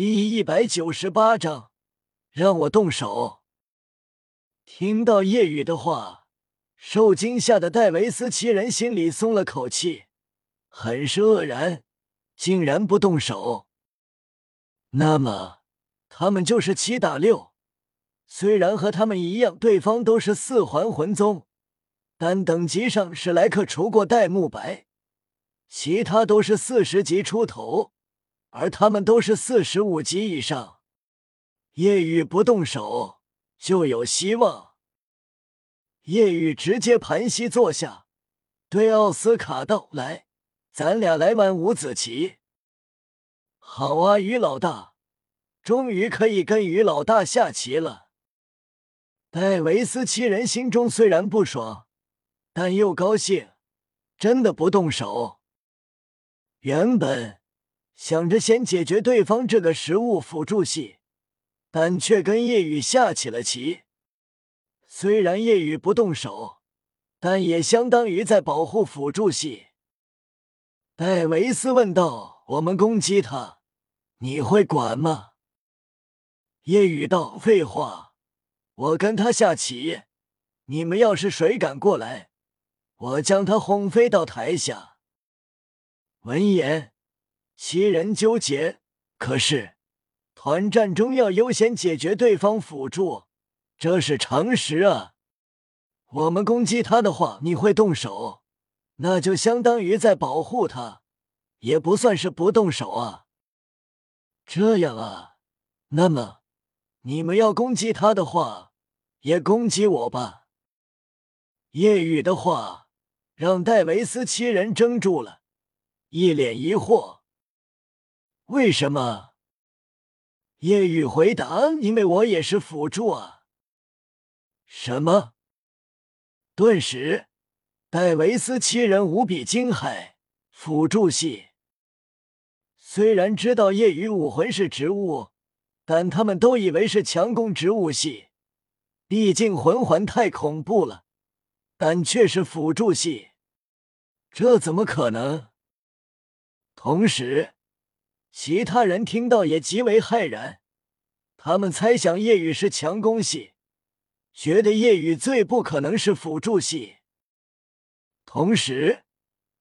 第一百九十八章，让我动手。听到叶雨的话，受惊吓的戴维斯七人心里松了口气，很是愕然，竟然不动手。那么，他们就是七打六。虽然和他们一样，对方都是四环魂宗，但等级上史莱克除过戴沐白，其他都是四十级出头。而他们都是四十五级以上，叶雨不动手就有希望。叶雨直接盘膝坐下，对奥斯卡道：“来，咱俩来玩五子棋。”好啊，于老大，终于可以跟于老大下棋了。戴维斯七人心中虽然不爽，但又高兴，真的不动手。原本。想着先解决对方这个食物辅助系，但却跟叶雨下起了棋。虽然叶雨不动手，但也相当于在保护辅助系。戴维斯问道：“我们攻击他，你会管吗？”叶雨道：“废话，我跟他下棋，你们要是谁敢过来，我将他轰飞到台下。”闻言。七人纠结，可是团战中要优先解决对方辅助，这是常识啊。我们攻击他的话，你会动手，那就相当于在保护他，也不算是不动手啊。这样啊，那么你们要攻击他的话，也攻击我吧。夜雨的话让戴维斯七人怔住了，一脸疑惑。为什么？叶雨回答：“因为我也是辅助啊。”什么？顿时，戴维斯七人无比惊骇。辅助系虽然知道叶雨武魂是植物，但他们都以为是强攻植物系，毕竟魂环太恐怖了。但却是辅助系，这怎么可能？同时。其他人听到也极为骇然，他们猜想叶雨是强攻系，觉得叶雨最不可能是辅助系。同时，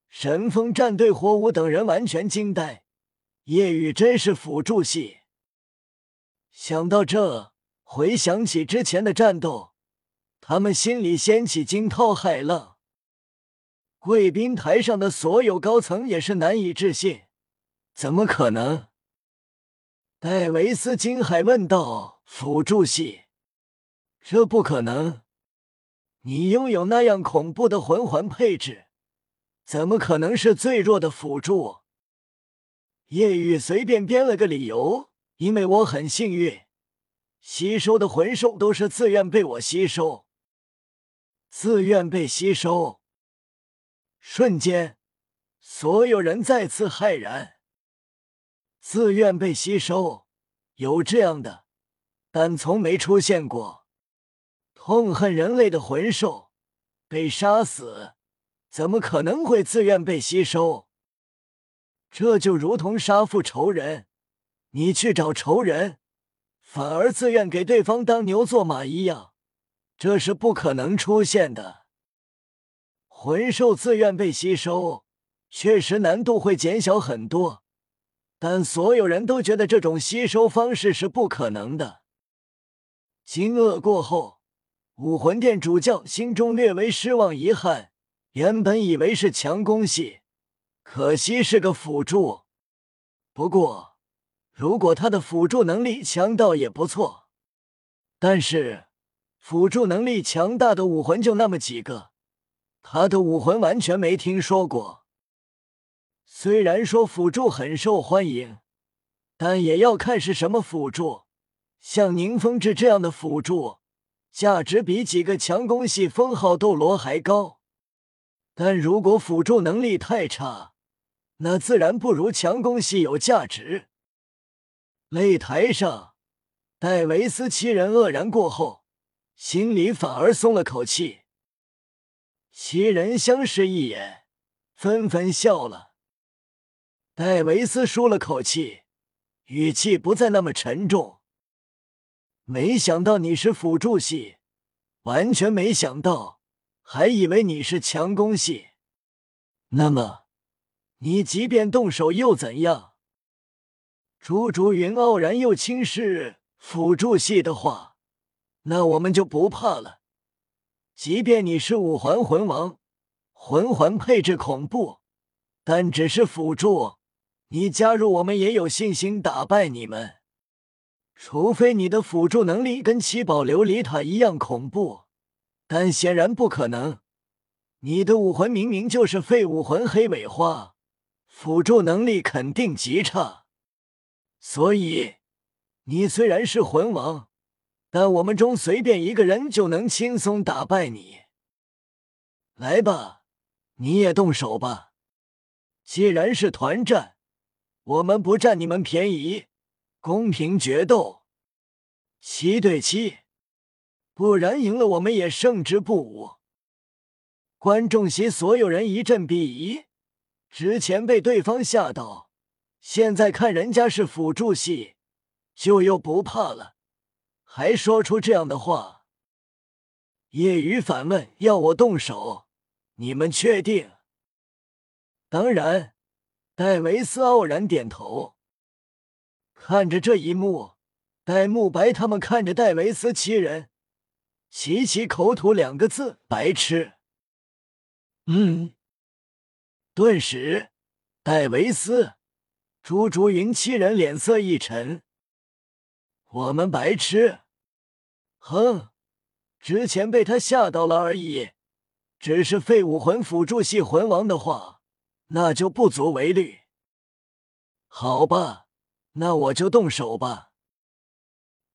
神风战队火舞等人完全惊呆，叶雨真是辅助系。想到这，回想起之前的战斗，他们心里掀起惊涛骇浪。贵宾台上的所有高层也是难以置信。怎么可能？戴维斯惊骇问道：“辅助系，这不可能！你拥有那样恐怖的魂环配置，怎么可能是最弱的辅助？”叶雨随便编了个理由：“因为我很幸运，吸收的魂兽都是自愿被我吸收，自愿被吸收。”瞬间，所有人再次骇然。自愿被吸收，有这样的，但从没出现过。痛恨人类的魂兽被杀死，怎么可能会自愿被吸收？这就如同杀父仇人，你去找仇人，反而自愿给对方当牛做马一样，这是不可能出现的。魂兽自愿被吸收，确实难度会减小很多。但所有人都觉得这种吸收方式是不可能的。惊愕过后，武魂殿主教心中略微失望遗憾。原本以为是强攻系，可惜是个辅助。不过，如果他的辅助能力强，倒也不错。但是，辅助能力强大的武魂就那么几个，他的武魂完全没听说过。虽然说辅助很受欢迎，但也要看是什么辅助。像宁风致这样的辅助，价值比几个强攻系封号斗罗还高。但如果辅助能力太差，那自然不如强攻系有价值。擂台上，戴维斯七人愕然过后，心里反而松了口气。七人相视一眼，纷纷笑了。戴维斯舒了口气，语气不再那么沉重。没想到你是辅助系，完全没想到，还以为你是强攻系。那么，你即便动手又怎样？朱竹云傲然又轻视辅助系的话，那我们就不怕了。即便你是五环魂王，魂环配置恐怖，但只是辅助，你加入我们也有信心打败你们。除非你的辅助能力跟七宝琉璃塔一样恐怖，但显然不可能。你的武魂明明就是废武魂黑尾花，辅助能力肯定极差。所以，你虽然是魂王，但我们中随便一个人就能轻松打败你。来吧，你也动手吧。既然是团战，我们不占你们便宜，公平决斗，七对七，不然赢了我们也胜之不武。观众席所有人一阵鄙夷，之前被对方吓到。现在看人家是辅助系，就又不怕了，还说出这样的话。业余反问：“要我动手，你们确定？”当然。戴维斯傲然点头。看着这一幕，戴沐白他们看着戴维斯七人，齐齐口吐两个字：“白痴。”嗯。顿时，戴维斯。朱竹云七人脸色一沉，我们白痴？哼，之前被他吓到了而已。只是废武魂辅助系魂王的话，那就不足为虑。好吧，那我就动手吧。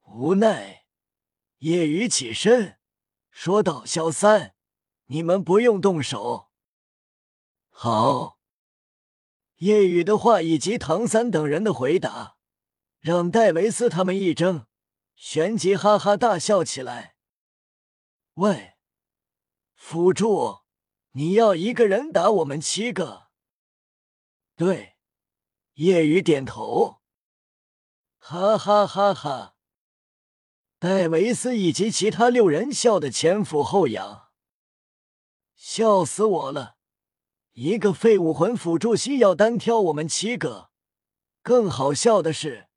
无奈，叶雨起身说道：“小三，你们不用动手。”好。叶雨的话以及唐三等人的回答，让戴维斯他们一怔，旋即哈哈大笑起来。喂，辅助，你要一个人打我们七个？对，叶雨点头。哈哈哈哈！戴维斯以及其他六人笑得前俯后仰，笑死我了。一个废武魂辅助系要单挑我们七个，更好笑的是，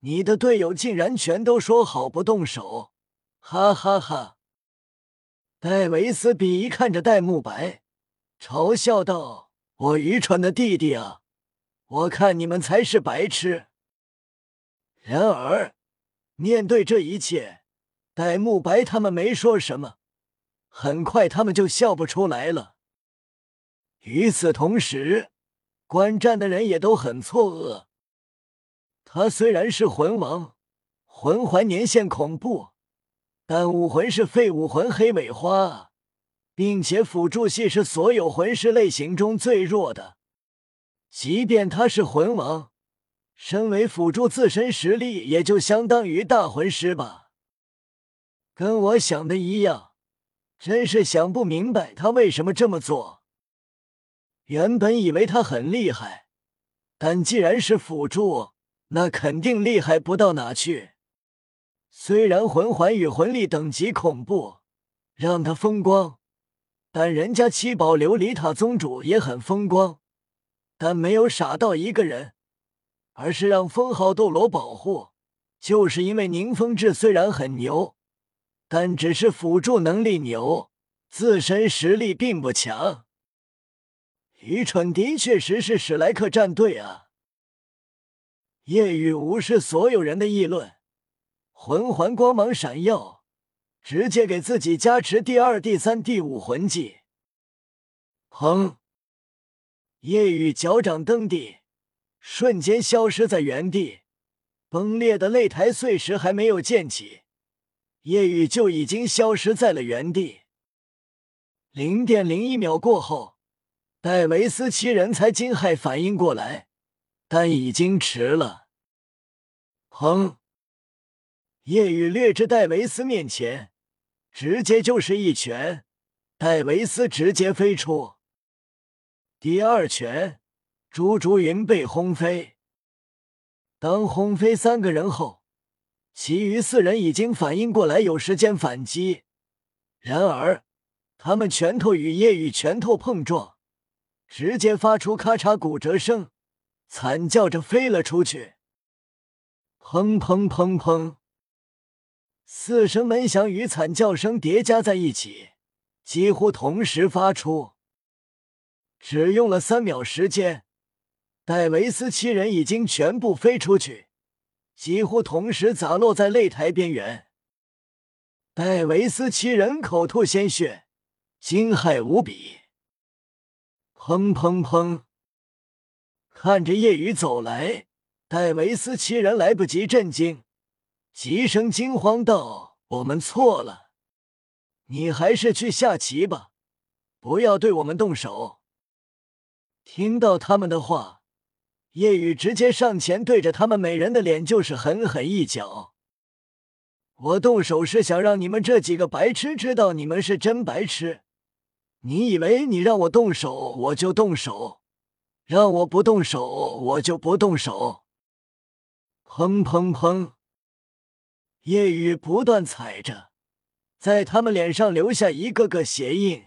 你的队友竟然全都说好不动手，哈哈哈！戴维斯鄙夷看着戴沐白，嘲笑道：“我愚蠢的弟弟啊，我看你们才是白痴。”然而，面对这一切，戴沐白他们没说什么，很快他们就笑不出来了。与此同时，观战的人也都很错愕。他虽然是魂王，魂环年限恐怖，但武魂是废武魂黑尾花，并且辅助系是所有魂师类型中最弱的。即便他是魂王，身为辅助，自身实力也就相当于大魂师吧。跟我想的一样，真是想不明白他为什么这么做。原本以为他很厉害，但既然是辅助，那肯定厉害不到哪去。虽然魂环与魂力等级恐怖，让他风光，但人家七宝琉璃塔宗主也很风光，但没有傻到一个人，而是让封号斗罗保护。就是因为宁风致虽然很牛，但只是辅助能力牛，自身实力并不强。愚蠢的确实是史莱克战队啊！夜雨无视所有人的议论，魂环光芒闪耀，直接给自己加持第二、第三、第五魂技。砰！夜雨脚掌蹬地，瞬间消失在原地。崩裂的擂台碎石还没有溅起，夜雨就已经消失在了原地。零点零一秒过后。戴维斯七人才惊骇反应过来，但已经迟了。砰！夜雨掠至戴维斯面前，直接就是一拳，戴维斯直接飞出。第二拳，朱竹云被轰飞。当轰飞三个人后，其余四人已经反应过来，有时间反击。然而，他们拳头与叶雨拳头碰撞，直接发出咔嚓骨折声，惨叫着飞了出去。砰砰砰砰，四声闷响与惨叫声叠加在一起，几乎同时发出。只用了三秒时间。戴维斯七人已经全部飞出去，几乎同时砸落在擂台边缘。戴维斯七人口吐鲜血，惊骇无比。砰砰砰！看着夜雨走来，戴维斯七人来不及震惊，急声惊慌道：“我们错了，你还是去下棋吧，不要对我们动手。”听到他们的话。叶雨直接上前，对着他们每人的脸就是狠狠一脚。我动手是想让你们这几个白痴知道你们是真白痴。你以为你让我动手我就动手，让我不动手我就不动手？砰砰砰！夜雨不断踩着，在他们脸上留下一个个鞋印。